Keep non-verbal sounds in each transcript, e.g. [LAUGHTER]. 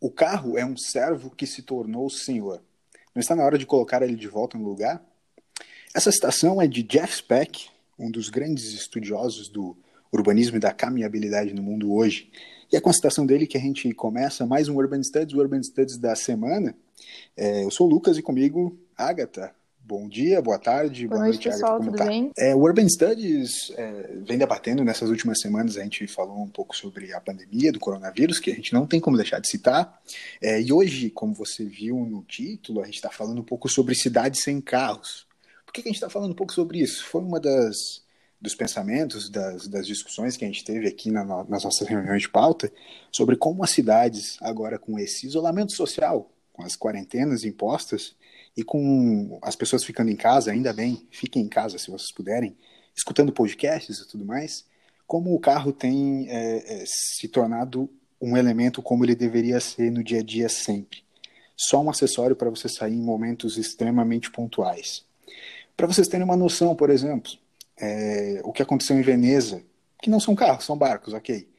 O carro é um servo que se tornou senhor. Não está na hora de colocar ele de volta no lugar? Essa citação é de Jeff Speck, um dos grandes estudiosos do urbanismo e da caminhabilidade no mundo hoje. E é com a citação dele que a gente começa mais um Urban Studies, o Urban Studies da semana. É, eu sou o Lucas e comigo, Agatha. Bom dia, boa tarde, boa, boa noite, noite pessoal, Agatha, tudo tá? bem? É, o Urban Studies é, vem debatendo nessas últimas semanas, a gente falou um pouco sobre a pandemia do coronavírus, que a gente não tem como deixar de citar. É, e hoje, como você viu no título, a gente está falando um pouco sobre cidades sem carros. Por que, que a gente está falando um pouco sobre isso? Foi uma das dos pensamentos, das, das discussões que a gente teve aqui na, nas nossas reuniões de pauta, sobre como as cidades, agora com esse isolamento social, com as quarentenas impostas e com as pessoas ficando em casa, ainda bem, fiquem em casa se vocês puderem, escutando podcasts e tudo mais, como o carro tem é, é, se tornado um elemento como ele deveria ser no dia a dia sempre. Só um acessório para você sair em momentos extremamente pontuais. Para vocês terem uma noção, por exemplo, é, o que aconteceu em Veneza, que não são carros, são barcos, ok.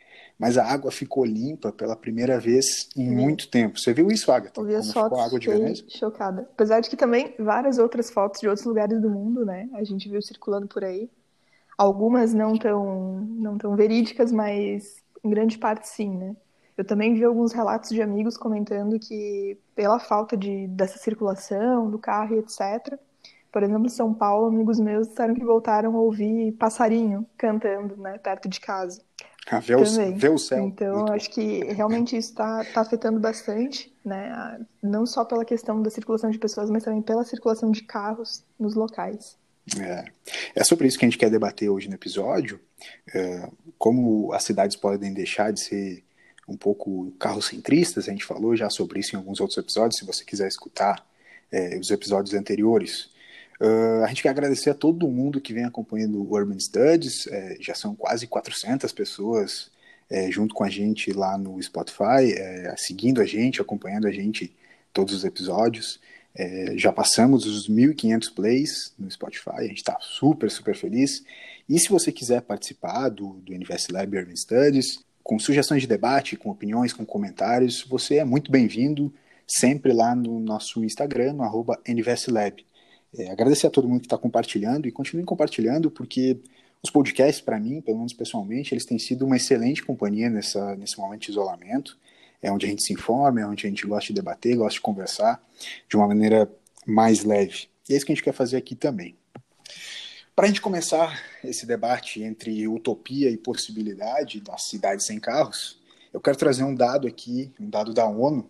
Mas a água ficou limpa pela primeira vez em Sim. muito tempo. Você viu isso, Agatha? Eu vi as fotos, água de Veneza? chocada. Apesar de que também várias outras fotos de outros lugares do mundo, né? A gente viu circulando por aí. Algumas não tão, não tão verídicas, mas em grande parte sim, né? Eu também vi alguns relatos de amigos comentando que pela falta de, dessa circulação do carro e etc., por exemplo, em São Paulo, amigos meus disseram que voltaram a ouvir passarinho cantando, né, perto de casa. Ah, ver, o, ver o céu. Então, Muito acho bom. que realmente isso está tá afetando bastante, né, não só pela questão da circulação de pessoas, mas também pela circulação de carros nos locais. É, é sobre isso que a gente quer debater hoje no episódio, é, como as cidades podem deixar de ser um pouco carrocentristas, a gente falou já sobre isso em alguns outros episódios, se você quiser escutar é, os episódios anteriores, Uh, a gente quer agradecer a todo mundo que vem acompanhando o Urban Studies, é, já são quase 400 pessoas é, junto com a gente lá no Spotify, é, seguindo a gente, acompanhando a gente todos os episódios. É, já passamos os 1.500 plays no Spotify, a gente está super, super feliz. E se você quiser participar do, do Invest Lab Urban Studies, com sugestões de debate, com opiniões, com comentários, você é muito bem-vindo sempre lá no nosso Instagram, no arroba NVSLab. É, agradecer a todo mundo que está compartilhando e continue compartilhando, porque os podcasts, para mim, pelo menos pessoalmente, eles têm sido uma excelente companhia nessa, nesse momento de isolamento. É onde a gente se informa, é onde a gente gosta de debater, gosta de conversar de uma maneira mais leve. E é isso que a gente quer fazer aqui também. Para a gente começar esse debate entre utopia e possibilidade das cidades sem carros, eu quero trazer um dado aqui, um dado da ONU,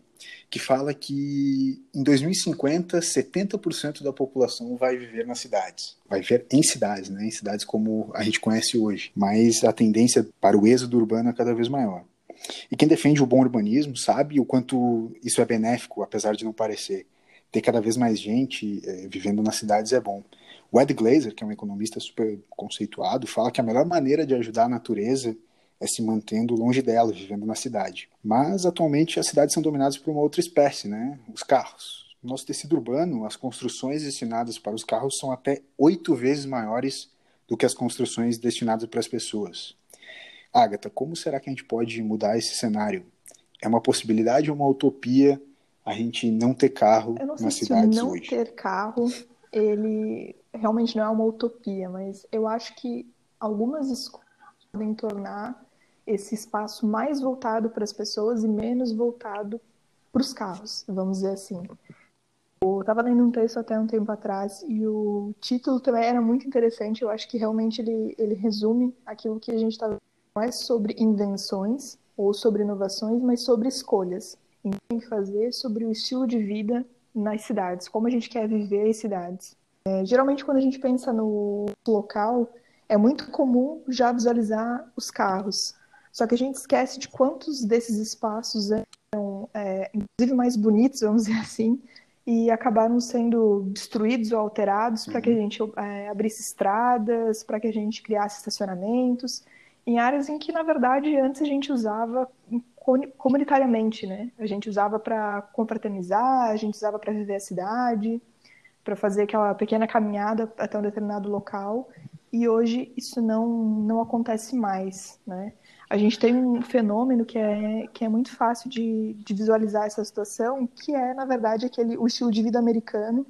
que fala que em 2050 70% da população vai viver nas cidades, vai viver em cidades, né, em cidades como a gente conhece hoje. Mas a tendência para o êxodo urbano é cada vez maior. E quem defende o bom urbanismo sabe o quanto isso é benéfico, apesar de não parecer. Ter cada vez mais gente é, vivendo nas cidades é bom. O Ed Glazer, que é um economista super conceituado, fala que a melhor maneira de ajudar a natureza é se mantendo longe dela, vivendo na cidade. Mas atualmente as cidades são dominadas por uma outra espécie, né? Os carros. No nosso tecido urbano, as construções destinadas para os carros são até oito vezes maiores do que as construções destinadas para as pessoas. Agatha, como será que a gente pode mudar esse cenário? É uma possibilidade ou uma utopia a gente não ter carro Eu não sei nas se cidades não hoje? ter carro, ele realmente não é uma utopia, mas eu acho que algumas escolas podem tornar esse espaço mais voltado para as pessoas e menos voltado para os carros, vamos dizer assim. Eu estava lendo um texto até um tempo atrás e o título também era muito interessante. Eu acho que realmente ele, ele resume aquilo que a gente está não é sobre invenções ou sobre inovações, mas sobre escolhas. E tem que fazer sobre o estilo de vida nas cidades, como a gente quer viver as cidades. É, geralmente, quando a gente pensa no local, é muito comum já visualizar os carros, só que a gente esquece de quantos desses espaços eram, é, inclusive, mais bonitos, vamos dizer assim, e acabaram sendo destruídos ou alterados para que a uhum. gente é, abrisse estradas, para que a gente criasse estacionamentos, em áreas em que, na verdade, antes a gente usava comunitariamente, né? A gente usava para confraternizar, a gente usava para viver a cidade, para fazer aquela pequena caminhada até um determinado local. e hoje isso não, não acontece mais, né? A gente tem um fenômeno que é, que é muito fácil de, de visualizar essa situação, que é, na verdade, aquele, o estilo de vida americano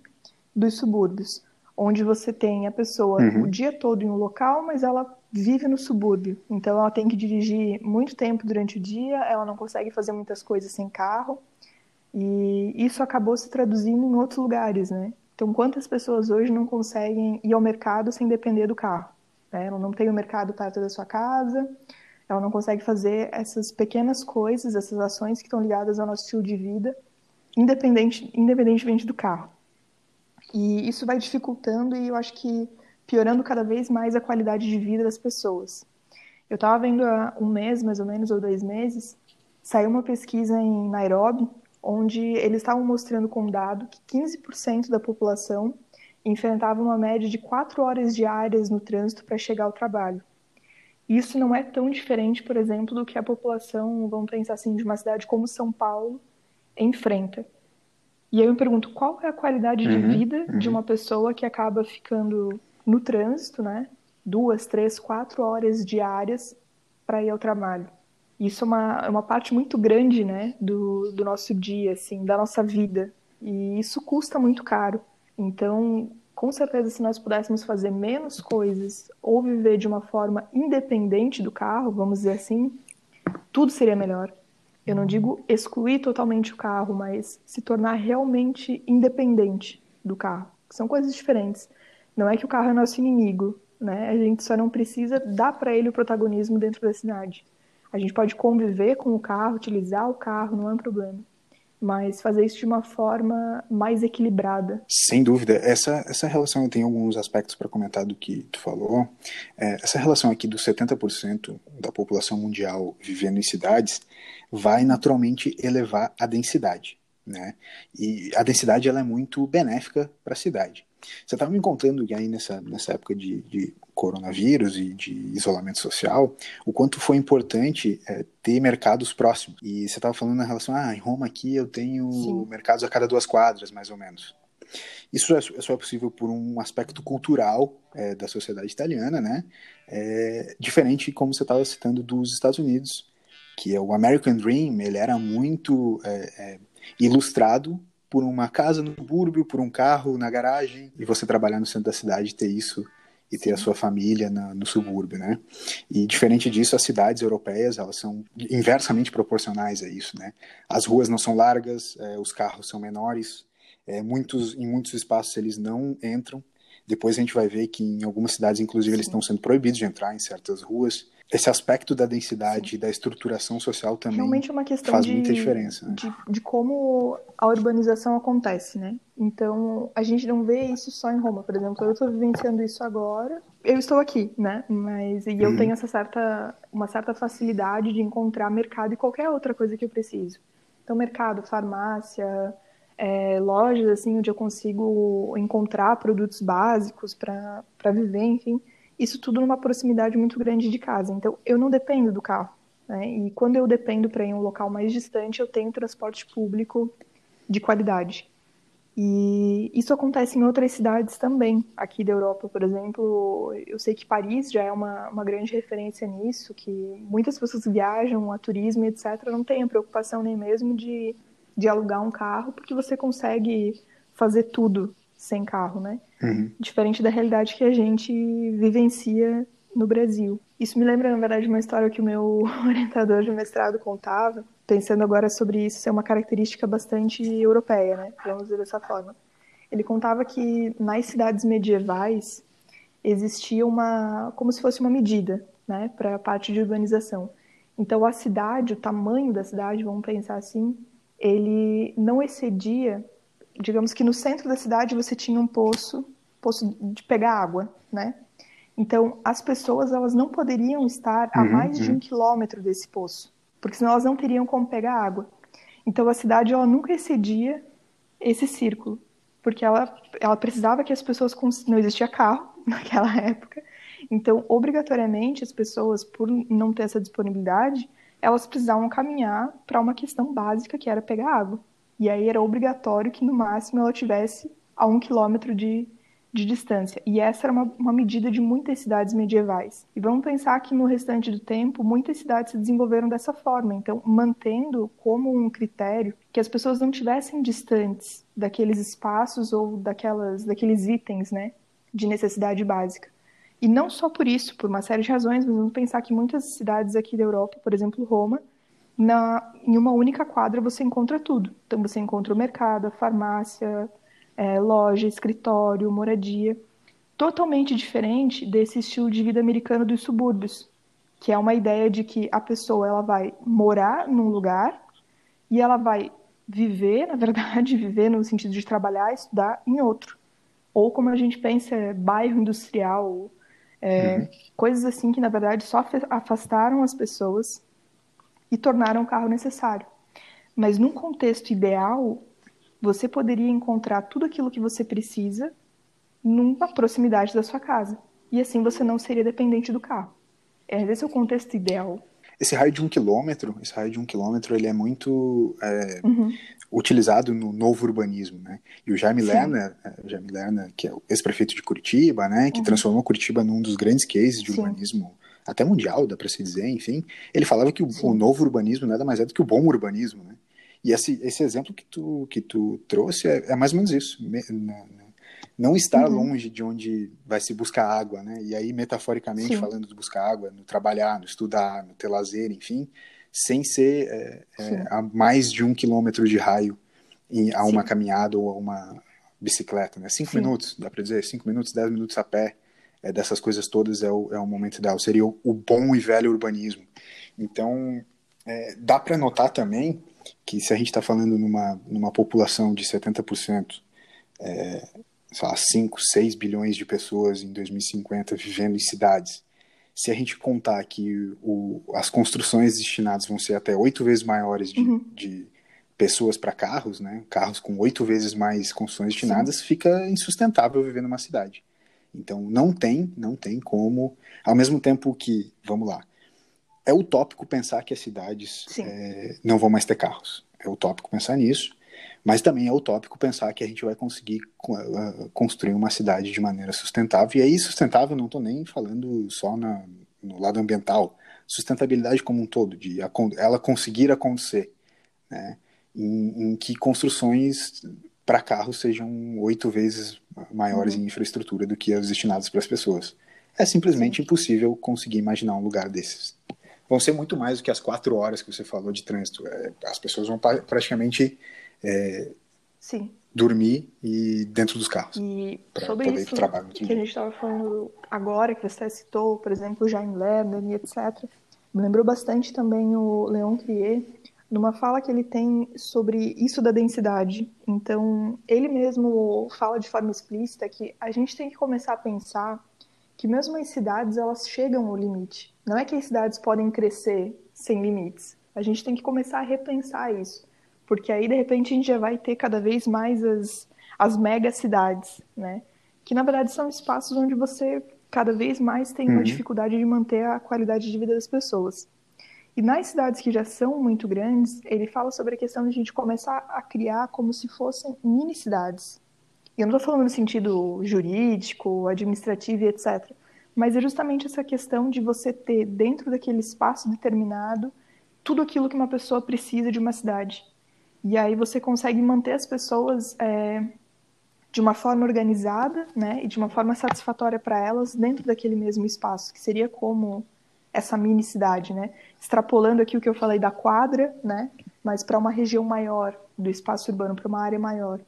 dos subúrbios, onde você tem a pessoa uhum. o dia todo em um local, mas ela vive no subúrbio. Então ela tem que dirigir muito tempo durante o dia, ela não consegue fazer muitas coisas sem carro. E isso acabou se traduzindo em outros lugares, né? Então, quantas pessoas hoje não conseguem ir ao mercado sem depender do carro? Né? Ela não tem o mercado perto da sua casa, ela não consegue fazer essas pequenas coisas, essas ações que estão ligadas ao nosso estilo de vida, independente, independentemente do carro. E isso vai dificultando e eu acho que piorando cada vez mais a qualidade de vida das pessoas. Eu estava vendo há um mês, mais ou menos, ou dois meses, saiu uma pesquisa em Nairobi, onde eles estavam mostrando com dado que 15% da população enfrentava uma média de quatro horas diárias no trânsito para chegar ao trabalho. Isso não é tão diferente, por exemplo, do que a população, vamos pensar assim, de uma cidade como São Paulo enfrenta. E aí eu me pergunto, qual é a qualidade de uhum, vida uhum. de uma pessoa que acaba ficando no trânsito, né? Duas, três, quatro horas diárias para ir ao trabalho. Isso é uma, é uma parte muito grande, né, do, do nosso dia, assim, da nossa vida. E isso custa muito caro. Então, com certeza, se nós pudéssemos fazer menos coisas ou viver de uma forma independente do carro, vamos dizer assim, tudo seria melhor. Eu não digo excluir totalmente o carro, mas se tornar realmente independente do carro. São coisas diferentes. Não é que o carro é nosso inimigo, né? A gente só não precisa dar para ele o protagonismo dentro da cidade. A gente pode conviver com o carro, utilizar o carro, não é um problema. Mas fazer isso de uma forma mais equilibrada. Sem dúvida. Essa, essa relação, tem alguns aspectos para comentar do que tu falou. É, essa relação aqui dos 70% da população mundial vivendo em cidades vai naturalmente elevar a densidade. Né? E a densidade ela é muito benéfica para a cidade. Você estava me contando que aí nessa, nessa época de, de, coronavírus e de isolamento social, o quanto foi importante é, ter mercados próximos. E você estava falando na relação, ah, em Roma aqui eu tenho Sim. mercados a cada duas quadras, mais ou menos. Isso é, só é possível por um aspecto cultural é, da sociedade italiana, né? É, diferente, como você estava citando, dos Estados Unidos, que é o American Dream, ele era muito é, é, ilustrado por uma casa no subúrbio, por um carro na garagem, e você trabalhar no centro da cidade ter isso e ter a sua família na, no subúrbio, né? E diferente disso, as cidades europeias elas são inversamente proporcionais a isso, né? As ruas não são largas, é, os carros são menores, é, muitos em muitos espaços eles não entram. Depois a gente vai ver que em algumas cidades, inclusive, Sim. eles estão sendo proibidos de entrar em certas ruas esse aspecto da densidade, Sim. da estruturação social também Realmente é uma questão faz de, muita diferença. Né? De, de, como a urbanização acontece, né? Então, a gente não vê isso só em Roma, por exemplo. Eu estou vivenciando isso agora. Eu estou aqui, né? Mas e eu uhum. tenho essa certa, uma certa facilidade de encontrar mercado e qualquer outra coisa que eu preciso. Então, mercado, farmácia, é, lojas assim onde eu consigo encontrar produtos básicos para viver, enfim isso tudo numa proximidade muito grande de casa. Então, eu não dependo do carro. Né? E quando eu dependo para ir em um local mais distante, eu tenho transporte público de qualidade. E isso acontece em outras cidades também, aqui da Europa, por exemplo. Eu sei que Paris já é uma, uma grande referência nisso, que muitas pessoas viajam a turismo, etc., não têm a preocupação nem mesmo de, de alugar um carro, porque você consegue fazer tudo sem carro, né? Uhum. Diferente da realidade que a gente vivencia no Brasil. Isso me lembra, na verdade, uma história que o meu [LAUGHS] orientador de mestrado contava, pensando agora sobre isso ser uma característica bastante europeia, né? Vamos dizer dessa forma. Ele contava que nas cidades medievais existia uma, como se fosse uma medida, né, para a parte de urbanização. Então a cidade, o tamanho da cidade, vamos pensar assim, ele não excedia digamos que no centro da cidade você tinha um poço, poço de pegar água, né? Então, as pessoas elas não poderiam estar a uhum, mais de um uhum. quilômetro desse poço, porque senão elas não teriam como pegar água. Então, a cidade ela nunca excedia esse círculo, porque ela, ela precisava que as pessoas não existia carro [LAUGHS] naquela época. Então, obrigatoriamente, as pessoas, por não ter essa disponibilidade, elas precisavam caminhar para uma questão básica que era pegar água. E aí era obrigatório que no máximo ela tivesse a um quilômetro de, de distância. E essa era uma, uma, medida de muitas cidades medievais. E vamos pensar que no restante do tempo, muitas cidades se desenvolveram dessa forma. Então, mantendo como um critério que as pessoas não tivessem distantes daqueles espaços ou daquelas, daqueles itens né, de necessidade básica. E não só por isso, por uma série de razões, mas vamos pensar que muitas cidades aqui da Europa, por exemplo, Roma, na, em uma única quadra você encontra tudo. Então, você encontra o mercado, a farmácia, é, loja, escritório, moradia, totalmente diferente desse estilo de vida americano dos subúrbios, que é uma ideia de que a pessoa ela vai morar num lugar e ela vai viver, [LAUGHS] na verdade, viver no sentido de trabalhar, estudar em outro. Ou como a gente pensa, é bairro industrial, é, uhum. coisas assim que na verdade só afastaram as pessoas e tornaram o carro necessário. Mas num contexto ideal, você poderia encontrar tudo aquilo que você precisa numa proximidade da sua casa. E assim você não seria dependente do carro. É, esse é o contexto ideal. Esse raio de um quilômetro, esse raio de um quilômetro, ele é muito é, uhum. utilizado no novo urbanismo, né? E o Jaime Lerner, é, Jaime Lerner, que é o ex-prefeito de Curitiba, né? Que uhum. transformou Curitiba num dos grandes cases de Sim. urbanismo até mundial, dá para se dizer, enfim. Ele falava que o, o, novo urbanismo nada mais é do que o bom urbanismo, né? E esse, esse exemplo que tu, que tu trouxe é, é mais ou menos isso. Não estar uhum. longe de onde vai se buscar água, né? E aí, metaforicamente Sim. falando de buscar água, no trabalhar, no estudar, no ter lazer, enfim, sem ser é, é, a mais de um quilômetro de raio em, a uma Sim. caminhada ou a uma bicicleta, né? Cinco Sim. minutos, dá para dizer, cinco minutos, dez minutos a pé, é, dessas coisas todas é o, é o momento ideal. Seria o, o bom e velho urbanismo. Então, é, dá para notar também que se a gente está falando numa, numa população de 70%, é, sei lá, 5, 6 bilhões de pessoas em 2050 vivendo em cidades, se a gente contar que o, as construções destinadas vão ser até oito vezes maiores de, uhum. de pessoas para carros, né? carros com oito vezes mais construções destinadas, Sim. fica insustentável viver numa cidade. Então não tem, não tem como, ao mesmo tempo que, vamos lá, é utópico pensar que as cidades é, não vão mais ter carros. É utópico pensar nisso, mas também é utópico pensar que a gente vai conseguir uh, construir uma cidade de maneira sustentável. E aí, sustentável, não estou nem falando só na, no lado ambiental, sustentabilidade como um todo, de ela conseguir acontecer, né? em, em que construções para carros sejam oito vezes maiores uhum. em infraestrutura do que as destinadas para as pessoas. É simplesmente Sim. impossível conseguir imaginar um lugar desses vão ser muito mais do que as quatro horas que você falou de trânsito. É, as pessoas vão praticamente é, dormir e dentro dos carros. E sobre isso que a gente estava falando agora, que você citou, por exemplo, Jaime Lerner e etc., me lembrou bastante também o Leon Crier, numa fala que ele tem sobre isso da densidade. Então, ele mesmo fala de forma explícita que a gente tem que começar a pensar que mesmo as cidades elas chegam ao limite. Não é que as cidades podem crescer sem limites. A gente tem que começar a repensar isso, porque aí de repente a gente já vai ter cada vez mais as as mega cidades, né? Que na verdade são espaços onde você cada vez mais tem uma uhum. dificuldade de manter a qualidade de vida das pessoas. E nas cidades que já são muito grandes, ele fala sobre a questão de a gente começar a criar como se fossem mini cidades, eu não estou falando no sentido jurídico, administrativo e etc. Mas é justamente essa questão de você ter dentro daquele espaço determinado tudo aquilo que uma pessoa precisa de uma cidade. E aí você consegue manter as pessoas é, de uma forma organizada, né, e de uma forma satisfatória para elas dentro daquele mesmo espaço, que seria como essa mini cidade, né? Extrapolando aqui o que eu falei da quadra, né, mas para uma região maior do espaço urbano, para uma área maior.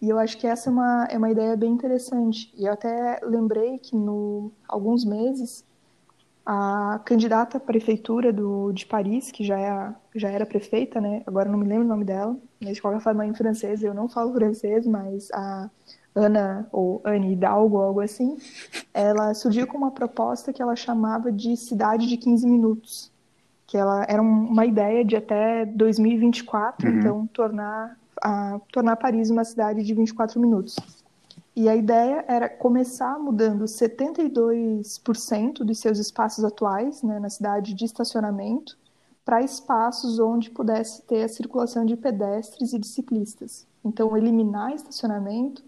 E eu acho que essa é uma, é uma ideia bem interessante. E eu até lembrei que, no alguns meses, a candidata à prefeitura do, de Paris, que já, é já era prefeita, né? agora não me lembro o nome dela, mas de qualquer forma é em francês, eu não falo francês, mas a Ana, ou Anne Hidalgo, algo assim, ela surgiu com uma proposta que ela chamava de cidade de 15 minutos, que ela era uma ideia de até 2024, uhum. então tornar a tornar Paris uma cidade de 24 minutos. E a ideia era começar mudando 72% dos seus espaços atuais né, na cidade de estacionamento para espaços onde pudesse ter a circulação de pedestres e de ciclistas. Então, eliminar estacionamento,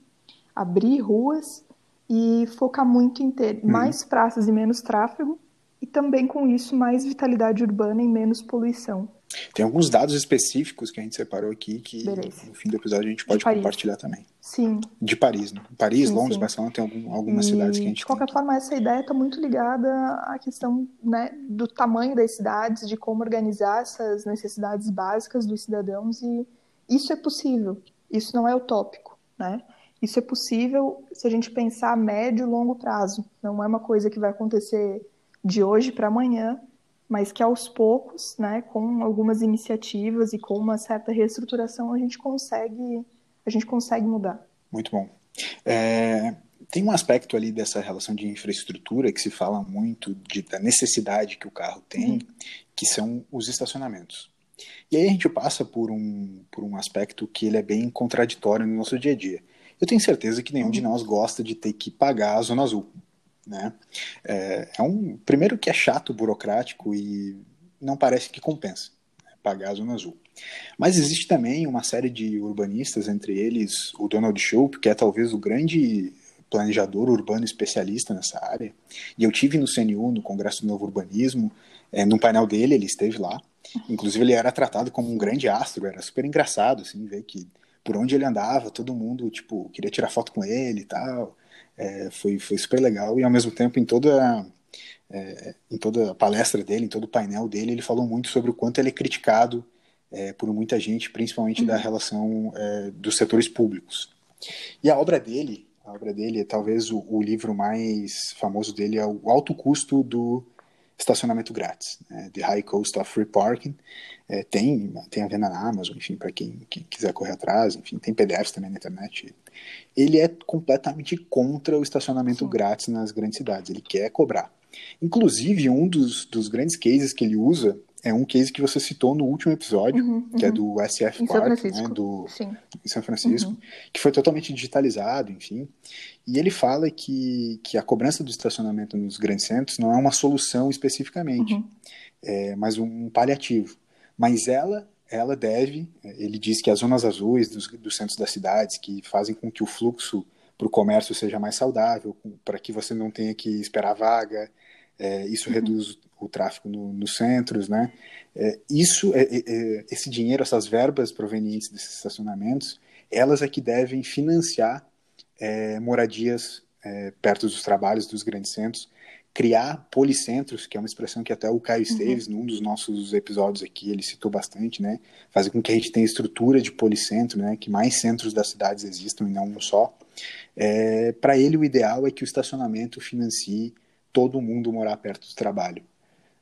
abrir ruas e focar muito em ter uhum. mais praças e menos tráfego, e também com isso mais vitalidade urbana e menos poluição. Tem alguns dados específicos que a gente separou aqui que Beleza. no fim do episódio a gente pode compartilhar também. Sim. De Paris, né? Paris, sim, Londres, sim. Barcelona, tem algum, algumas e, cidades que a gente De qualquer tem. forma, essa ideia está muito ligada à questão né, do tamanho das cidades, de como organizar essas necessidades básicas dos cidadãos e isso é possível, isso não é utópico, né? Isso é possível se a gente pensar a médio e longo prazo. Não é uma coisa que vai acontecer de hoje para amanhã, mas que aos poucos, né, com algumas iniciativas e com uma certa reestruturação, a gente consegue, a gente consegue mudar. Muito bom. É, tem um aspecto ali dessa relação de infraestrutura que se fala muito de, da necessidade que o carro tem, uhum. que são os estacionamentos. E aí a gente passa por um, por um aspecto que ele é bem contraditório no nosso dia a dia. Eu tenho certeza que nenhum de uhum. nós gosta de ter que pagar a Zona Azul. Né? É, é um primeiro que é chato, burocrático e não parece que compensa né, pagar a Zona Azul. Mas existe também uma série de urbanistas, entre eles o Donald Shoup, que é talvez o grande planejador urbano especialista nessa área. E eu tive no CNU, no Congresso do Novo Urbanismo, é, no painel dele, ele esteve lá. Inclusive ele era tratado como um grande astro, era super engraçado assim ver que por onde ele andava, todo mundo tipo queria tirar foto com ele e tal. É, foi, foi super legal e ao mesmo tempo em toda é, em toda a palestra dele, em todo o painel dele, ele falou muito sobre o quanto ele é criticado é, por muita gente, principalmente uhum. da relação é, dos setores públicos. E a obra dele, a obra dele, talvez o, o livro mais famoso dele é o Alto Custo do estacionamento grátis, né, The High Cost of Free Parking. É, tem, tem a venda na Amazon, enfim, para quem, quem, quiser correr atrás, enfim, tem PDFs também na internet. Ele é completamente contra o estacionamento Sim. grátis nas grandes cidades, ele quer cobrar. Inclusive, um dos, dos grandes cases que ele usa é um case que você citou no último episódio, uhum, uhum. que é do SF Park, né, do, em São Francisco, uhum. que foi totalmente digitalizado, enfim. E ele fala que, que a cobrança do estacionamento nos grandes centros não é uma solução especificamente, uhum. é, mas um paliativo. Mas ela ela deve, ele diz que as zonas azuis dos, dos centros das cidades, que fazem com que o fluxo para o comércio seja mais saudável, para que você não tenha que esperar vaga, é, isso uhum. reduz o tráfego no, nos centros, né? É, isso, é, é, é, esse dinheiro, essas verbas provenientes desses estacionamentos, elas é que devem financiar é, moradias perto dos trabalhos dos grandes centros, criar policentros, que é uma expressão que até o Caio uhum. Esteves, uhum. num dos nossos episódios aqui, ele citou bastante, né? Fazer com que a gente tenha estrutura de policentro, né? Que mais centros das cidades existam e não um só. É, Para ele, o ideal é que o estacionamento financie todo mundo morar perto do trabalho.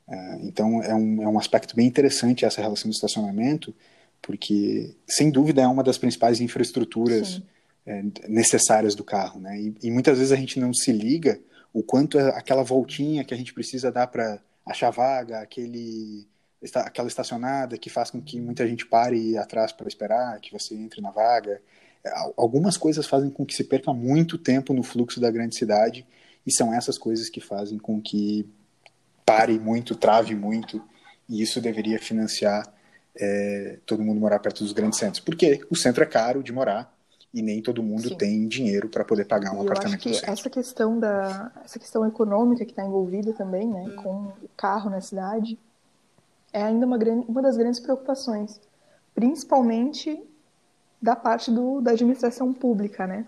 É, então é um, é um aspecto bem interessante essa relação do estacionamento, porque sem dúvida é uma das principais infraestruturas é, necessárias do carro, né? E, e, muitas vezes a gente não se liga o quanto é aquela voltinha que a gente precisa dar para achar vaga, aquele aquela estacionada que faz com que muita gente pare atrás para esperar que você entre na vaga. É, algumas coisas fazem com que se perca muito tempo no fluxo da grande cidade e são essas coisas que fazem com que pare muito, trave muito, e isso deveria financiar é, todo mundo morar perto dos grandes centros. Porque o centro é caro de morar e nem todo mundo Sim. tem dinheiro para poder pagar um e apartamento eu acho que essa questão da essa questão econômica que está envolvida também, né, hum. com o carro na cidade, é ainda uma grande, uma das grandes preocupações, principalmente da parte do, da administração pública, né?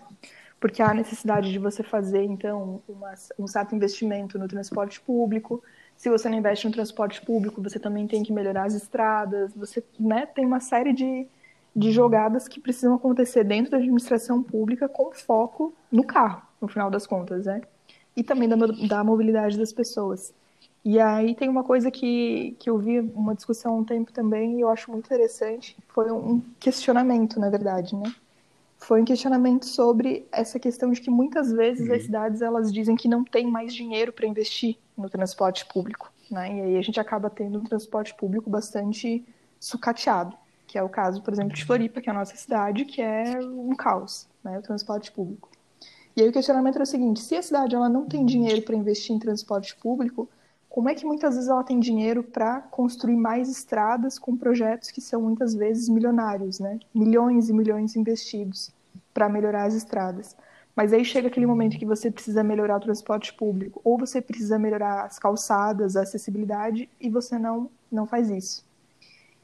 porque há necessidade de você fazer, então, uma, um certo investimento no transporte público. Se você não investe no transporte público, você também tem que melhorar as estradas, você né, tem uma série de, de jogadas que precisam acontecer dentro da administração pública com foco no carro, no final das contas, né? E também da, da mobilidade das pessoas. E aí tem uma coisa que, que eu vi uma discussão há um tempo também e eu acho muito interessante, foi um questionamento, na verdade, né? foi um questionamento sobre essa questão de que muitas vezes uhum. as cidades elas dizem que não tem mais dinheiro para investir no transporte público, né? E aí a gente acaba tendo um transporte público bastante sucateado, que é o caso, por exemplo, de Floripa, que é a nossa cidade, que é um caos, né, o transporte público. E aí o questionamento era o seguinte: se a cidade ela não tem dinheiro para investir em transporte público, como é que muitas vezes ela tem dinheiro para construir mais estradas com projetos que são muitas vezes milionários, né? Milhões e milhões investidos para melhorar as estradas. Mas aí chega aquele momento que você precisa melhorar o transporte público, ou você precisa melhorar as calçadas, a acessibilidade, e você não, não faz isso.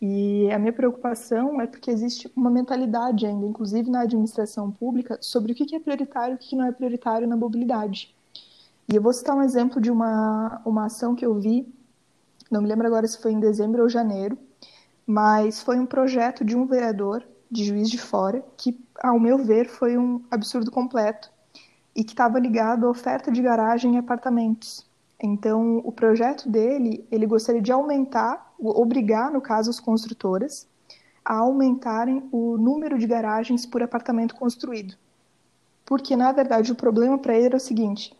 E a minha preocupação é porque existe uma mentalidade ainda, inclusive na administração pública, sobre o que é prioritário e o que não é prioritário na mobilidade. E eu vou citar um exemplo de uma, uma ação que eu vi, não me lembro agora se foi em dezembro ou janeiro, mas foi um projeto de um vereador de Juiz de Fora que, ao meu ver, foi um absurdo completo e que estava ligado à oferta de garagem em apartamentos. Então, o projeto dele, ele gostaria de aumentar, obrigar, no caso, as construtoras a aumentarem o número de garagens por apartamento construído. Porque, na verdade, o problema para ele era o seguinte: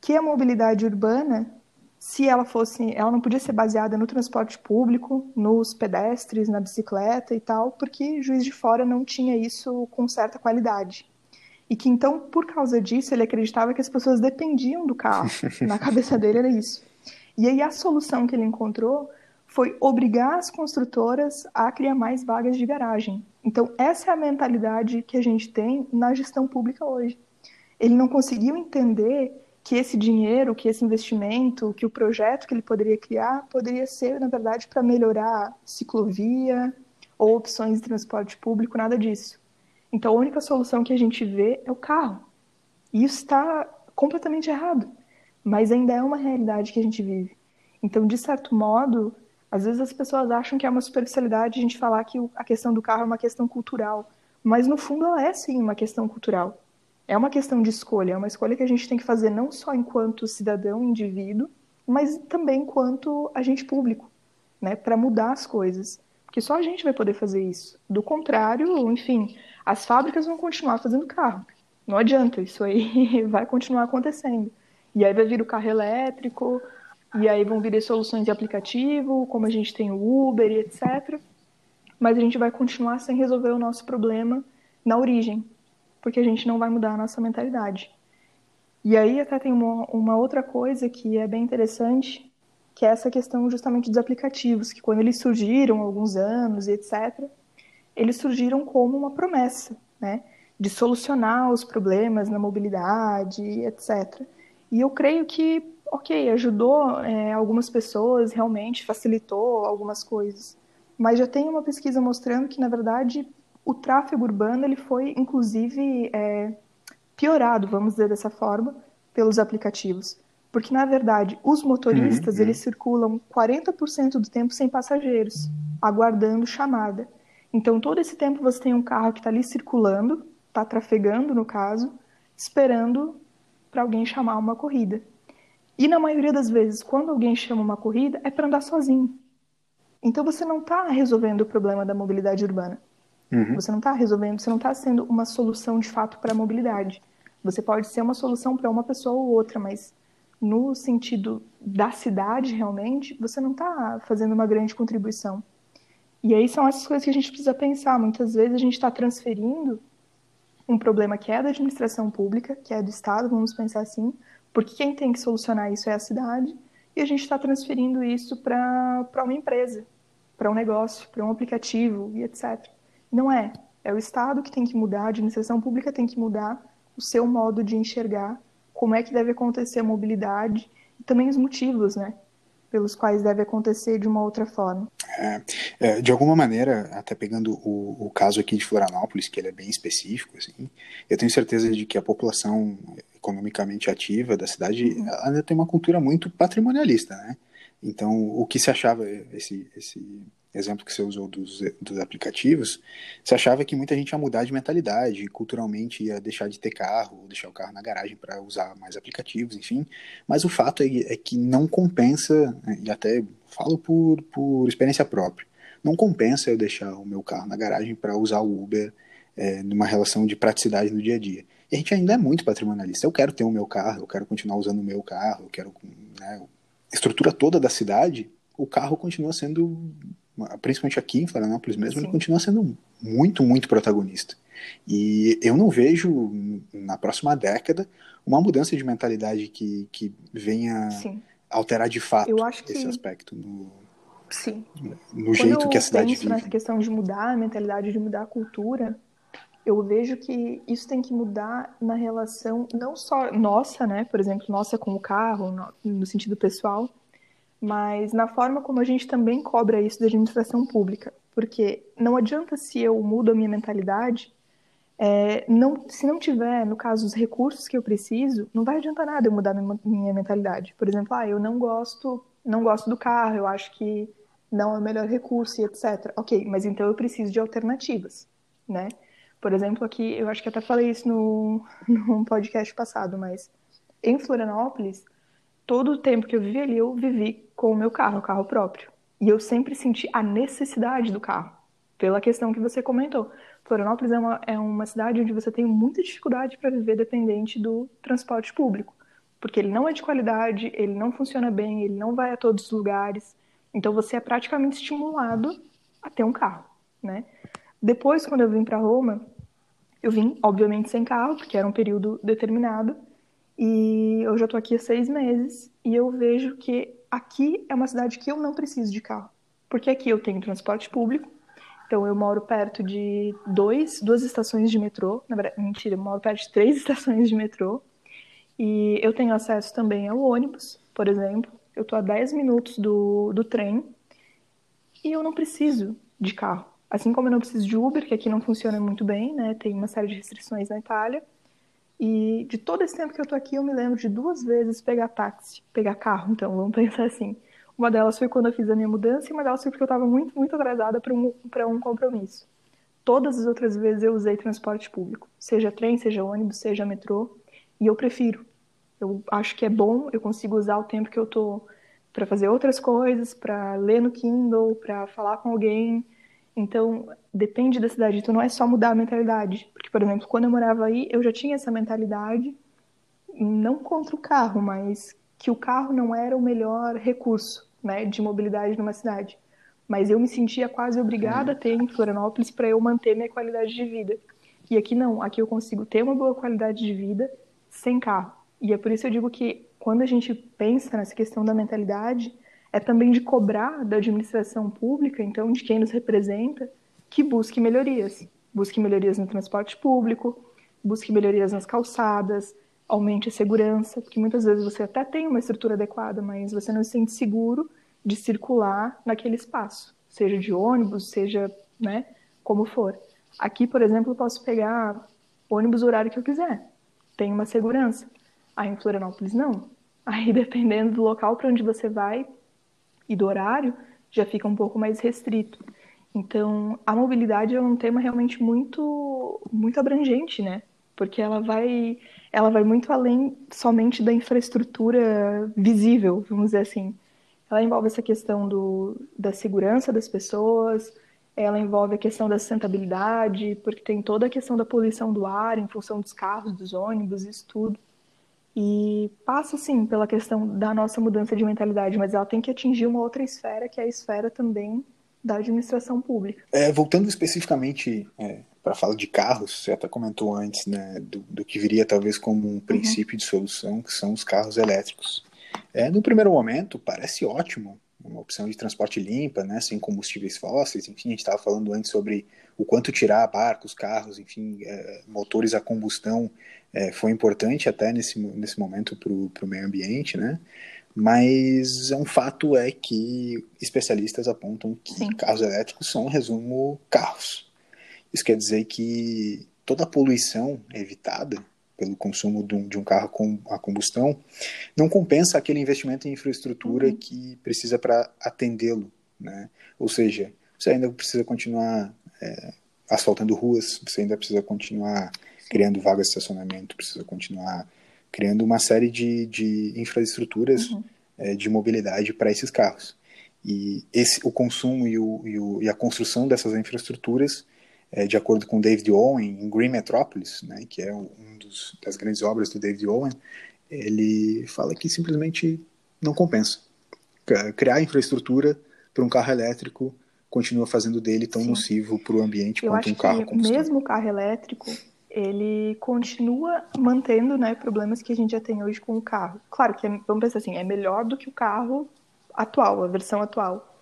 que a mobilidade urbana, se ela fosse, ela não podia ser baseada no transporte público, nos pedestres, na bicicleta e tal, porque Juiz de Fora não tinha isso com certa qualidade. E que então, por causa disso, ele acreditava que as pessoas dependiam do carro. [LAUGHS] Na cabeça dele era isso. E aí a solução que ele encontrou foi obrigar as construtoras a criar mais vagas de garagem. Então, essa é a mentalidade que a gente tem na gestão pública hoje. Ele não conseguiu entender que esse dinheiro, que esse investimento, que o projeto que ele poderia criar poderia ser, na verdade, para melhorar ciclovia ou opções de transporte público, nada disso. Então, a única solução que a gente vê é o carro. E isso está completamente errado, mas ainda é uma realidade que a gente vive. Então, de certo modo, às vezes as pessoas acham que é uma superficialidade a gente falar que a questão do carro é uma questão cultural, mas no fundo ela é sim uma questão cultural é uma questão de escolha, é uma escolha que a gente tem que fazer não só enquanto cidadão, indivíduo, mas também enquanto agente público, né, para mudar as coisas. Porque só a gente vai poder fazer isso. Do contrário, enfim, as fábricas vão continuar fazendo carro. Não adianta, isso aí [LAUGHS] vai continuar acontecendo. E aí vai vir o carro elétrico, e aí vão vir soluções de aplicativo, como a gente tem o Uber e etc. Mas a gente vai continuar sem resolver o nosso problema na origem, porque a gente não vai mudar a nossa mentalidade. E aí até tem uma, uma outra coisa que é bem interessante, que é essa questão justamente dos aplicativos, que quando eles surgiram alguns anos e etc., eles surgiram como uma promessa, né, de solucionar os problemas na mobilidade, etc. E eu creio que, ok, ajudou é, algumas pessoas, realmente facilitou algumas coisas, mas já tem uma pesquisa mostrando que, na verdade, o tráfego urbano ele foi, inclusive, é, piorado, vamos dizer dessa forma, pelos aplicativos. Porque, na verdade, os motoristas, uhum, eles circulam 40% do tempo sem passageiros, aguardando chamada. Então, todo esse tempo você tem um carro que está ali circulando, está trafegando, no caso, esperando para alguém chamar uma corrida. E, na maioria das vezes, quando alguém chama uma corrida, é para andar sozinho. Então, você não está resolvendo o problema da mobilidade urbana. Uhum. Você não está resolvendo, você não está sendo uma solução de fato para a mobilidade. Você pode ser uma solução para uma pessoa ou outra, mas no sentido da cidade realmente, você não está fazendo uma grande contribuição. E aí são essas coisas que a gente precisa pensar. Muitas vezes a gente está transferindo um problema que é da administração pública, que é do Estado, vamos pensar assim, porque quem tem que solucionar isso é a cidade, e a gente está transferindo isso para uma empresa, para um negócio, para um aplicativo e etc. Não é. É o Estado que tem que mudar, a administração pública tem que mudar o seu modo de enxergar como é que deve acontecer a mobilidade e também os motivos, né? Pelos quais deve acontecer de uma outra forma. É, é, de alguma maneira, até pegando o, o, caso aqui de Florianópolis, que ele é bem específico, assim, eu tenho certeza de que a população economicamente ativa da cidade uhum. ainda tem uma cultura muito patrimonialista, né? Então, o que se achava esse, esse exemplo que você usou dos, dos aplicativos, você achava que muita gente ia mudar de mentalidade, culturalmente ia deixar de ter carro, deixar o carro na garagem para usar mais aplicativos, enfim. Mas o fato é, é que não compensa, né, e até falo por, por experiência própria, não compensa eu deixar o meu carro na garagem para usar o Uber é, numa relação de praticidade no dia a dia. E a gente ainda é muito patrimonialista. Eu quero ter o meu carro, eu quero continuar usando o meu carro, eu quero. Né, a estrutura toda da cidade, o carro continua sendo principalmente aqui em Florianópolis mesmo, Sim. ele continua sendo muito, muito protagonista. E eu não vejo na próxima década uma mudança de mentalidade que, que venha Sim. alterar de fato esse que... aspecto no, Sim. no jeito que a cidade vive. nessa questão de mudar a mentalidade, de mudar a cultura, eu vejo que isso tem que mudar na relação não só nossa, né, por exemplo, nossa com o carro, no sentido pessoal, mas na forma como a gente também cobra isso da administração pública. Porque não adianta se eu mudo a minha mentalidade, é, não, se não tiver, no caso, os recursos que eu preciso, não vai adiantar nada eu mudar minha, minha mentalidade. Por exemplo, ah, eu não gosto, não gosto do carro, eu acho que não é o melhor recurso e etc. Ok, mas então eu preciso de alternativas, né? Por exemplo, aqui, eu acho que até falei isso no, [LAUGHS] no podcast passado, mas em Florianópolis, todo o tempo que eu vivi ali, eu vivi com o meu carro, o carro próprio. E eu sempre senti a necessidade do carro, pela questão que você comentou. Florianópolis é uma, é uma cidade onde você tem muita dificuldade para viver dependente do transporte público, porque ele não é de qualidade, ele não funciona bem, ele não vai a todos os lugares. Então você é praticamente estimulado a ter um carro, né? Depois, quando eu vim para Roma, eu vim, obviamente, sem carro, porque era um período determinado, e eu já estou aqui há seis meses e eu vejo que aqui é uma cidade que eu não preciso de carro. Porque aqui eu tenho transporte público, então eu moro perto de dois, duas estações de metrô. Na verdade, mentira, eu moro perto de três [LAUGHS] estações de metrô. E eu tenho acesso também ao ônibus, por exemplo. Eu estou a 10 minutos do, do trem e eu não preciso de carro. Assim como eu não preciso de Uber, que aqui não funciona muito bem, né? Tem uma série de restrições na Itália. E de todo esse tempo que eu tô aqui, eu me lembro de duas vezes pegar táxi, pegar carro, então, vamos [LAUGHS] pensar assim. Uma delas foi quando eu fiz a minha mudança e uma delas foi porque eu estava muito, muito atrasada para um, um compromisso. Todas as outras vezes eu usei transporte público, seja trem, seja ônibus, seja metrô, e eu prefiro. Eu acho que é bom, eu consigo usar o tempo que eu tô para fazer outras coisas, para ler no Kindle, para falar com alguém, então, depende da cidade. Então, não é só mudar a mentalidade. Porque, por exemplo, quando eu morava aí, eu já tinha essa mentalidade, não contra o carro, mas que o carro não era o melhor recurso né, de mobilidade numa cidade. Mas eu me sentia quase obrigada a ter em Florianópolis para eu manter minha qualidade de vida. E aqui não, aqui eu consigo ter uma boa qualidade de vida sem carro. E é por isso que eu digo que quando a gente pensa nessa questão da mentalidade, é também de cobrar da administração pública, então de quem nos representa, que busque melhorias. Busque melhorias no transporte público, busque melhorias nas calçadas, aumente a segurança, porque muitas vezes você até tem uma estrutura adequada, mas você não se sente seguro de circular naquele espaço, seja de ônibus, seja, né, como for. Aqui, por exemplo, eu posso pegar ônibus o horário que eu quiser. Tem uma segurança. Aí em Florianópolis não. Aí [LAUGHS] dependendo do local para onde você vai, e do horário já fica um pouco mais restrito. Então, a mobilidade é um tema realmente muito muito abrangente, né? Porque ela vai ela vai muito além somente da infraestrutura visível, vamos dizer assim. Ela envolve essa questão do, da segurança das pessoas, ela envolve a questão da sustentabilidade, porque tem toda a questão da poluição do ar em função dos carros, dos ônibus, isso tudo. E passa, sim, pela questão da nossa mudança de mentalidade, mas ela tem que atingir uma outra esfera, que é a esfera também da administração pública. É, voltando especificamente é, para falar de carros, você até comentou antes né, do, do que viria talvez como um princípio uhum. de solução, que são os carros elétricos. É, no primeiro momento, parece ótimo, uma opção de transporte limpa, né, sem combustíveis fósseis, enfim, a gente estava falando antes sobre o quanto tirar barcos, carros, enfim, é, motores a combustão é, foi importante até nesse, nesse momento para o meio ambiente, né? Mas um fato é que especialistas apontam que Sim. carros elétricos são, resumo, carros. Isso quer dizer que toda a poluição evitada pelo consumo de um, de um carro com a combustão não compensa aquele investimento em infraestrutura uhum. que precisa para atendê-lo, né? Ou seja, você ainda precisa continuar é, asfaltando ruas, você ainda precisa continuar criando vagas de estacionamento, precisa continuar criando uma série de, de infraestruturas uhum. é, de mobilidade para esses carros. E esse, o consumo e, o, e, o, e a construção dessas infraestruturas, é, de acordo com David Owen, em Green Metropolis, né, que é um dos, das grandes obras do David Owen, ele fala que simplesmente não compensa. Criar infraestrutura para um carro elétrico continua fazendo dele tão Sim. nocivo para o ambiente Eu quanto um carro que Mesmo o carro elétrico, ele continua mantendo né, problemas que a gente já tem hoje com o carro. Claro que, é, vamos pensar assim, é melhor do que o carro atual, a versão atual.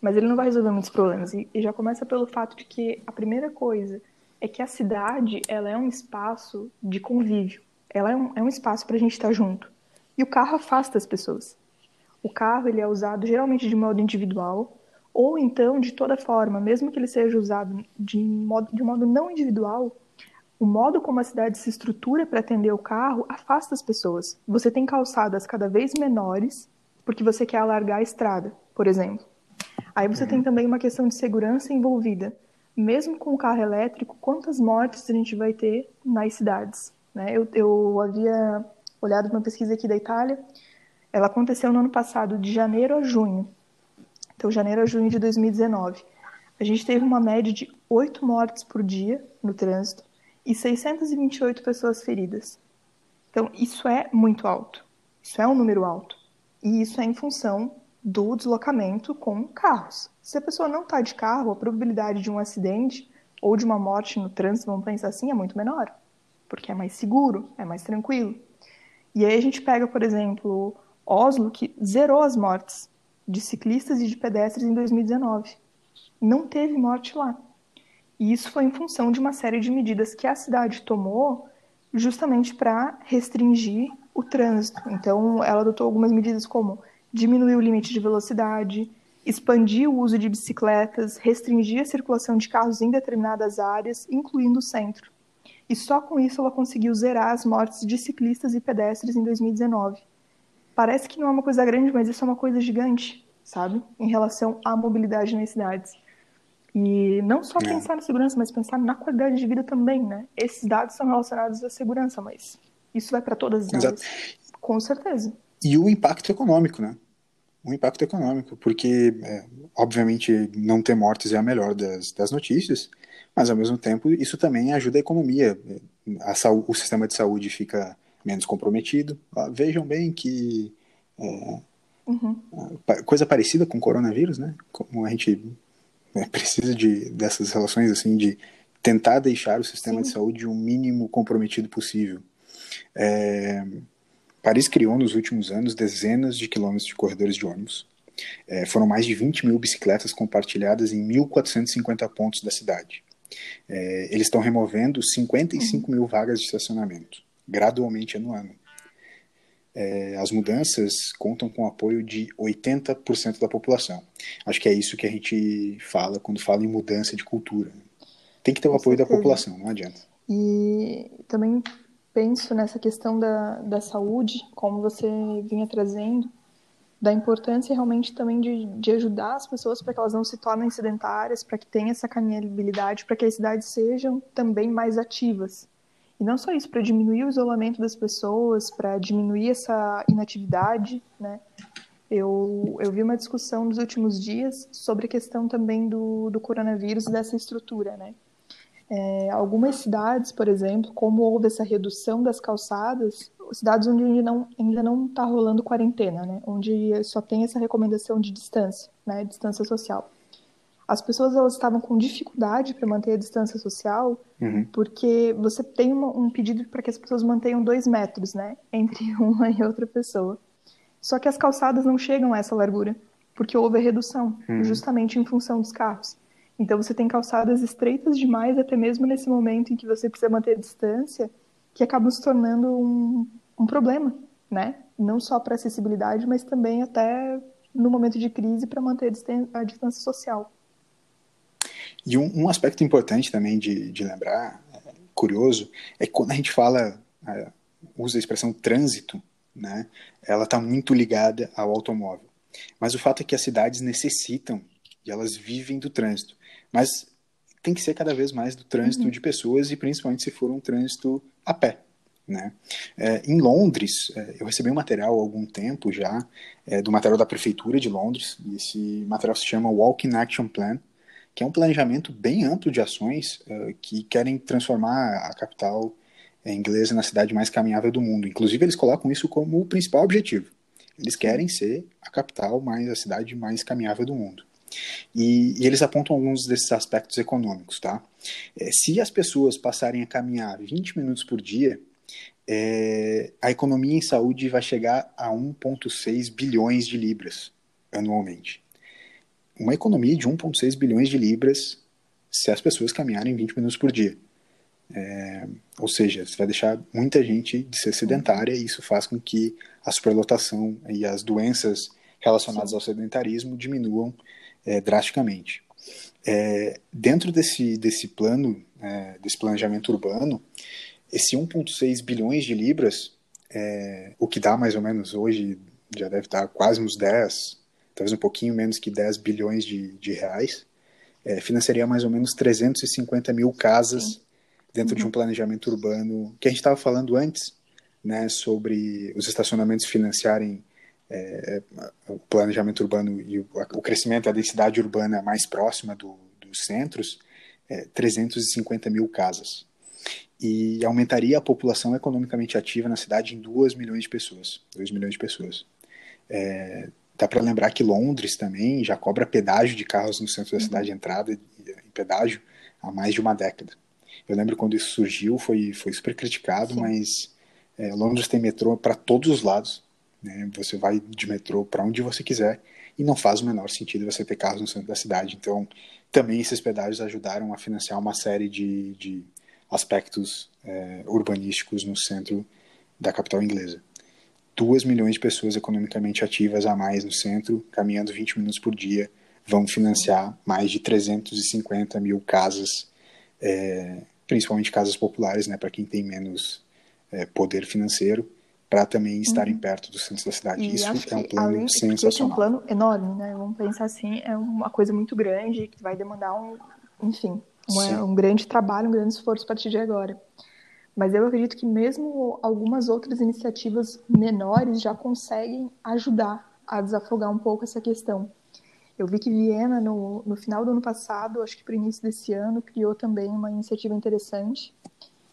Mas ele não vai resolver muitos problemas. E, e já começa pelo fato de que a primeira coisa é que a cidade ela é um espaço de convívio. Ela é um, é um espaço para a gente estar junto. E o carro afasta as pessoas. O carro ele é usado geralmente de modo individual, ou então de toda forma, mesmo que ele seja usado de modo, de modo não individual, o modo como a cidade se estrutura para atender o carro afasta as pessoas. Você tem calçadas cada vez menores porque você quer alargar a estrada, por exemplo. Aí você tem também uma questão de segurança envolvida. Mesmo com o carro elétrico, quantas mortes a gente vai ter nas cidades? Né? Eu, eu havia olhado uma pesquisa aqui da Itália, ela aconteceu no ano passado, de janeiro a junho. Então, janeiro a junho de 2019. A gente teve uma média de oito mortes por dia no trânsito e 628 pessoas feridas. Então, isso é muito alto. Isso é um número alto. E isso é em função do deslocamento com carros. Se a pessoa não está de carro, a probabilidade de um acidente ou de uma morte no trânsito, vamos pensar assim, é muito menor, porque é mais seguro, é mais tranquilo. E aí a gente pega, por exemplo, Oslo, que zerou as mortes de ciclistas e de pedestres em 2019. Não teve morte lá. E isso foi em função de uma série de medidas que a cidade tomou justamente para restringir o trânsito. Então, ela adotou algumas medidas como diminuir o limite de velocidade, expandir o uso de bicicletas, restringir a circulação de carros em determinadas áreas, incluindo o centro. E só com isso ela conseguiu zerar as mortes de ciclistas e pedestres em 2019. Parece que não é uma coisa grande, mas isso é uma coisa gigante, sabe? Em relação à mobilidade nas cidades. E não só é. pensar na segurança, mas pensar na qualidade de vida também, né? Esses dados são relacionados à segurança, mas isso vai para todas as áreas. Com certeza. E o impacto econômico, né? O impacto econômico, porque, é, obviamente, não ter mortes é a melhor das, das notícias, mas, ao mesmo tempo, isso também ajuda a economia. A, o sistema de saúde fica menos comprometido. Vejam bem que. É, uhum. Coisa parecida com o coronavírus, né? Como a gente é, precisa de, dessas relações, assim, de tentar deixar o sistema Sim. de saúde o mínimo comprometido possível. É, Paris criou nos últimos anos dezenas de quilômetros de corredores de ônibus. É, foram mais de 20 mil bicicletas compartilhadas em 1.450 pontos da cidade. É, eles estão removendo 55 uhum. mil vagas de estacionamento, gradualmente ano a ano. É, as mudanças contam com o apoio de 80% da população. Acho que é isso que a gente fala quando fala em mudança de cultura. Tem que ter o apoio da população, não adianta. E também penso nessa questão da, da saúde, como você vinha trazendo, da importância realmente também de, de ajudar as pessoas para que elas não se tornem sedentárias, para que tenham essa caminhabilidade, para que as cidades sejam também mais ativas. E não só isso, para diminuir o isolamento das pessoas, para diminuir essa inatividade, né? Eu, eu vi uma discussão nos últimos dias sobre a questão também do, do coronavírus e dessa estrutura, né? É, algumas cidades, por exemplo, como houve essa redução das calçadas, cidades onde ainda não ainda não está rolando quarentena, né? Onde só tem essa recomendação de distância, né? Distância social. As pessoas elas estavam com dificuldade para manter a distância social, uhum. porque você tem uma, um pedido para que as pessoas mantenham dois metros, né? Entre [LAUGHS] uma e outra pessoa. Só que as calçadas não chegam a essa largura, porque houve a redução, uhum. justamente em função dos carros. Então você tem calçadas estreitas demais, até mesmo nesse momento em que você precisa manter a distância, que acabam se tornando um, um problema, né? Não só para acessibilidade, mas também até no momento de crise para manter a distância social. E um, um, aspecto importante também de, de lembrar, é, curioso, é que quando a gente fala, é, usa a expressão trânsito, né? Ela está muito ligada ao automóvel. Mas o fato é que as cidades necessitam e elas vivem do trânsito. Mas tem que ser cada vez mais do trânsito uhum. de pessoas e principalmente se for um trânsito a pé. Né? É, em Londres, é, eu recebi um material há algum tempo já, é, do material da Prefeitura de Londres, e esse material se chama Walking Action Plan, que é um planejamento bem amplo de ações é, que querem transformar a capital é, inglesa na cidade mais caminhável do mundo. Inclusive, eles colocam isso como o principal objetivo. Eles querem ser a capital mais, a cidade mais caminhável do mundo. E, e, eles apontam alguns desses aspectos econômicos, tá? É, se as pessoas passarem a caminhar 20 minutos por dia, é, a economia em saúde vai chegar a 1,6 bilhões de libras anualmente. Uma economia de 1,6 bilhões de libras se as pessoas caminharem 20 minutos por dia. É, ou seja, você vai deixar muita gente de ser sedentária e isso faz com que a superlotação e as doenças relacionadas Sim. ao sedentarismo diminuam é, drasticamente. É, dentro desse, desse plano, é, desse planejamento urbano, esse 1,6 bilhões de libras, é, o que dá mais ou menos hoje, já deve estar quase uns 10, talvez um pouquinho menos que 10 bilhões de, de reais, é, financiaria mais ou menos 350 mil casas Sim. dentro uhum. de um planejamento urbano, que a gente estava falando antes, né, sobre os estacionamentos financiarem é, o planejamento urbano e o, o, crescimento da densidade urbana mais próxima do, dos centros, é, 350 mil casas. E aumentaria a população economicamente ativa na cidade em 2 milhões de pessoas. 2 milhões de pessoas. É, dá para lembrar que Londres também já cobra pedágio de carros no centro da uhum. cidade, entrada em pedágio, há mais de uma década. Eu lembro quando isso surgiu, foi, foi super criticado, Sim. mas é, Londres tem metrô para todos os lados. Né? Você vai de metrô para onde você quiser e não faz o menor sentido você ter carros no centro da cidade. Então, também esses pedágios ajudaram a financiar uma série de, de aspectos é, urbanísticos no centro da capital inglesa. 2 milhões de pessoas economicamente ativas a mais no centro, caminhando 20 minutos por dia, vão financiar mais de 350 mil casas, é, principalmente casas populares, né, para quem tem menos é, poder financeiro, para também estarem uhum. perto do centro da cidade. E Isso é um plano além, sensacional. É um plano enorme, né? Vamos pensar assim, é uma coisa muito grande que vai demandar um, enfim, uma, um grande trabalho, um grande esforço a partir de agora. Mas eu acredito que mesmo algumas outras iniciativas menores já conseguem ajudar a desafogar um pouco essa questão. Eu vi que Viena, no, no final do ano passado, acho que para o início desse ano, criou também uma iniciativa interessante,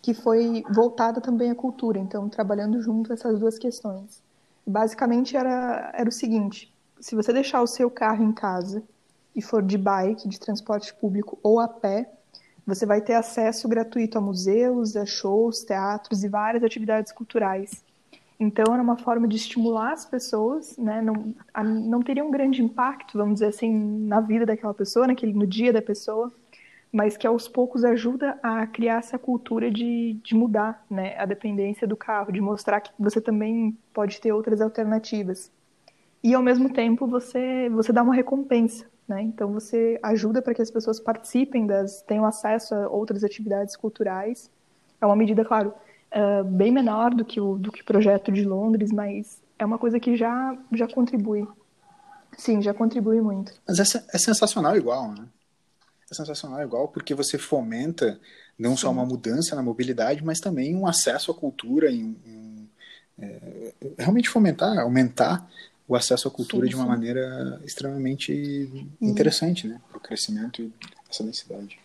que foi voltada também à cultura, então trabalhando junto essas duas questões. Basicamente era, era o seguinte: se você deixar o seu carro em casa e for de bike, de transporte público ou a pé, você vai ter acesso gratuito a museus, a shows, teatros e várias atividades culturais. Então, era uma forma de estimular as pessoas, né? não, a, não teria um grande impacto, vamos dizer assim, na vida daquela pessoa, naquele, no dia da pessoa, mas que aos poucos ajuda a criar essa cultura de, de mudar né? a dependência do carro, de mostrar que você também pode ter outras alternativas. E, ao mesmo tempo, você, você dá uma recompensa né? Então você ajuda para que as pessoas participem das, tenham acesso a outras atividades culturais. É uma medida, claro, uh, bem menor do que o do que o projeto de Londres, mas é uma coisa que já já contribui. Sim, já contribui muito. Mas é, é sensacional igual, né? É sensacional igual porque você fomenta não Sim. só uma mudança na mobilidade, mas também um acesso à cultura, em, em é, realmente fomentar, aumentar o acesso à cultura sim, de uma sim. maneira extremamente interessante, né, para o crescimento e essa densidade.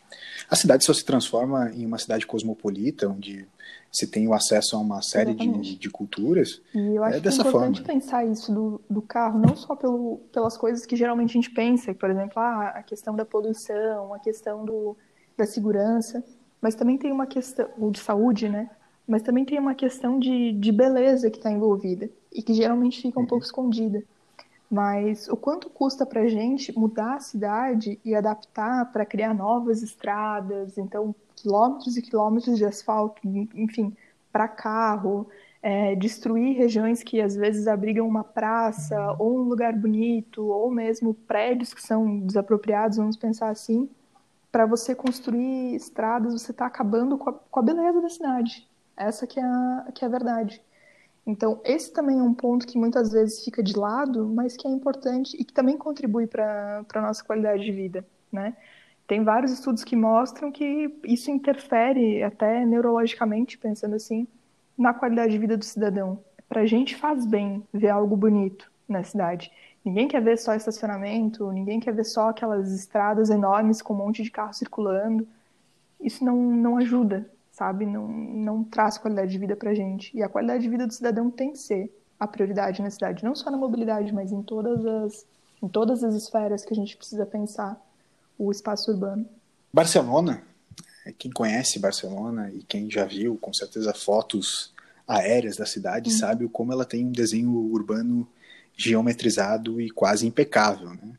A cidade só se transforma em uma cidade cosmopolita, onde se tem o acesso a uma série de, de, culturas. E eu acho é que é importante forma. pensar isso do, do carro, não só pelo, pelas coisas que geralmente a gente pensa, por exemplo, ah, a questão da poluição, a questão do, da segurança, mas também tem uma questão, de saúde, né? Mas também tem uma questão de, de beleza que está envolvida e que geralmente fica um uhum. pouco escondida. Mas o quanto custa para a gente mudar a cidade e adaptar para criar novas estradas, então quilômetros e quilômetros de asfalto, enfim, para carro, é, destruir regiões que às vezes abrigam uma praça ou um lugar bonito, ou mesmo prédios que são desapropriados, vamos pensar assim, para você construir estradas, você está acabando com a, com a beleza da cidade. Essa que é a, que é a verdade. Então, esse também é um ponto que muitas vezes fica de lado, mas que é importante e que também contribui para a nossa qualidade de vida, né? Tem vários estudos que mostram que isso interfere até neurologicamente, pensando assim, na qualidade de vida do cidadão. Para a gente faz bem ver algo bonito na cidade. Ninguém quer ver só estacionamento, ninguém quer ver só aquelas estradas enormes com um monte de carro circulando. Isso não, não ajuda sabe? Não, não traz qualidade de vida para gente. E a qualidade de vida do cidadão tem que ser a prioridade na cidade, não só na mobilidade, mas em todas as, em todas as esferas que a gente precisa pensar o espaço urbano. Barcelona, quem conhece Barcelona e quem já viu, com certeza, fotos aéreas da cidade, uhum. sabe como ela tem um desenho urbano geometrizado e quase impecável, né?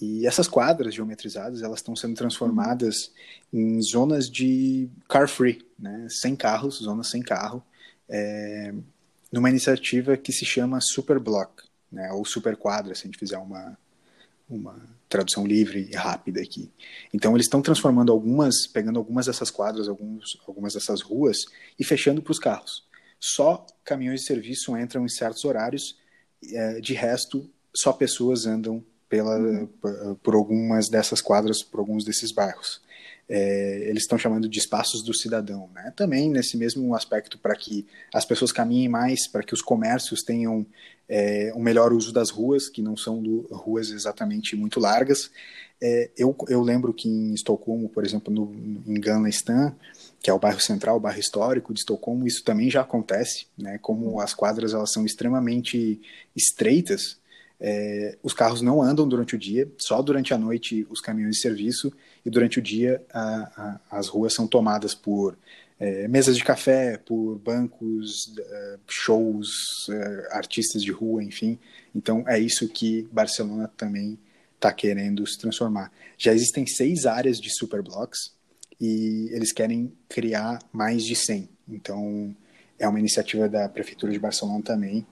E essas quadras geometrizadas, elas estão sendo transformadas em zonas de car free, né? sem carros, zonas sem carro, é, numa iniciativa que se chama Superblock, né? ou Superquadra, se a gente fizer uma, uma tradução livre e rápida aqui. Então eles estão transformando algumas, pegando algumas dessas quadras, alguns, algumas dessas ruas e fechando para os carros. Só caminhões de serviço entram em certos horários, é, de resto, só pessoas andam pela, por algumas dessas quadras, por alguns desses bairros. É, eles estão chamando de espaços do cidadão, né? Também nesse mesmo aspecto para que as pessoas caminhem mais, para que os comércios tenham é, um melhor uso das ruas, que não são ruas exatamente muito largas. É, eu, eu lembro que em Estocolmo, por exemplo, no, em Gamlestan, que é o bairro central, o bairro histórico de Estocolmo, isso também já acontece, né? Como as quadras elas são extremamente estreitas, é, os carros não andam durante o dia, só durante a noite os caminhões de serviço e durante o dia a, a, as ruas são tomadas por é, mesas de café, por bancos, é, shows, é, artistas de rua, enfim. Então é isso que Barcelona também está querendo se transformar. Já existem seis áreas de superblocks e eles querem criar mais de 100. Então é uma iniciativa da prefeitura de Barcelona também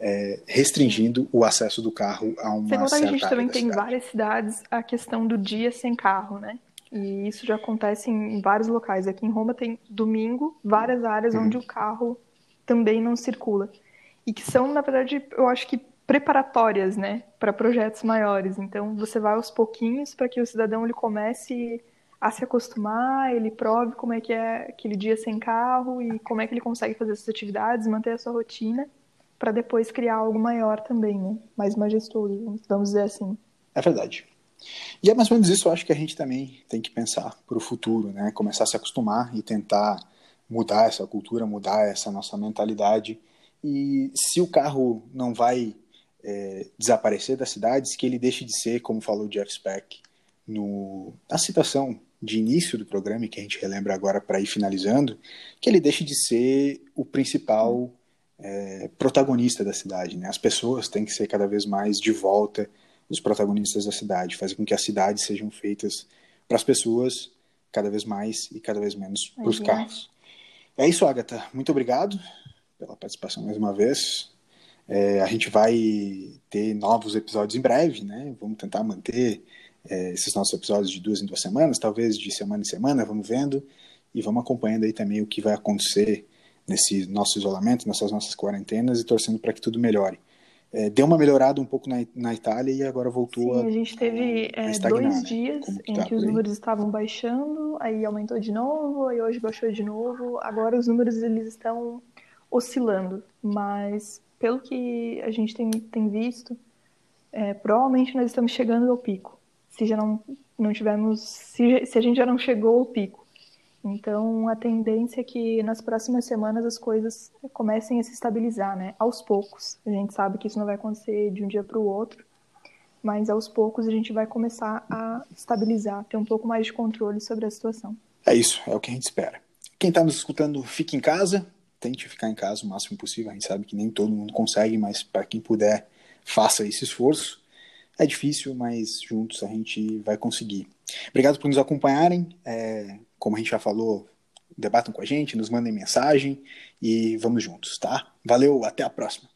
é, restringindo o acesso do carro a uma Sem contar que a gente também tem cidade. várias cidades a questão do dia sem carro, né? E isso já acontece em vários locais. Aqui em Roma tem domingo, várias áreas uhum. onde o carro também não circula. E que são, na verdade, eu acho que preparatórias, né, para projetos maiores. Então, você vai aos pouquinhos para que o cidadão ele comece a se acostumar, ele prove como é que é aquele dia sem carro e como é que ele consegue fazer essas atividades, manter a sua rotina para depois criar algo maior também, né? mais majestoso, vamos dizer assim. É verdade. E é mais ou menos isso, eu acho que a gente também tem que pensar para o futuro, né? Começar a se acostumar e tentar mudar essa cultura, mudar essa nossa mentalidade. E se o carro não vai é, desaparecer das cidades, que ele deixe de ser, como falou Jeff Speck no, na citação de início do programa, que a gente relembra agora para ir finalizando, que ele deixe de ser o principal é, protagonista da cidade. Né? As pessoas têm que ser cada vez mais de volta os protagonistas da cidade, fazer com que as cidades sejam feitas para as pessoas cada vez mais e cada vez menos para os carros. É isso, Agatha. Muito obrigado pela participação mais uma vez. É, a gente vai ter novos episódios em breve, né? Vamos tentar manter é, esses nossos episódios de duas em duas semanas, talvez de semana em semana, vamos vendo e vamos acompanhando aí também o que vai acontecer nesse nosso isolamento, nessas nossas quarentenas e torcendo para que tudo melhore. É, deu uma melhorada um pouco na, na Itália e agora voltou Sim, a. a gente teve a, a é, dois né? dias em tá que os números estavam baixando, aí aumentou de novo, aí hoje baixou de novo. Agora os números eles estão oscilando, mas pelo que a gente tem, tem visto, é, provavelmente nós estamos chegando ao pico. Se já não, não tivermos, se, se a gente já não chegou ao pico. Então, a tendência é que nas próximas semanas as coisas comecem a se estabilizar, né? Aos poucos. A gente sabe que isso não vai acontecer de um dia para o outro, mas aos poucos a gente vai começar a estabilizar, ter um pouco mais de controle sobre a situação. É isso, é o que a gente espera. Quem está nos escutando, fique em casa, tente ficar em casa o máximo possível. A gente sabe que nem todo mundo consegue, mas para quem puder, faça esse esforço. É difícil, mas juntos a gente vai conseguir. Obrigado por nos acompanharem. É, como a gente já falou, debatam com a gente, nos mandem mensagem e vamos juntos, tá? Valeu, até a próxima.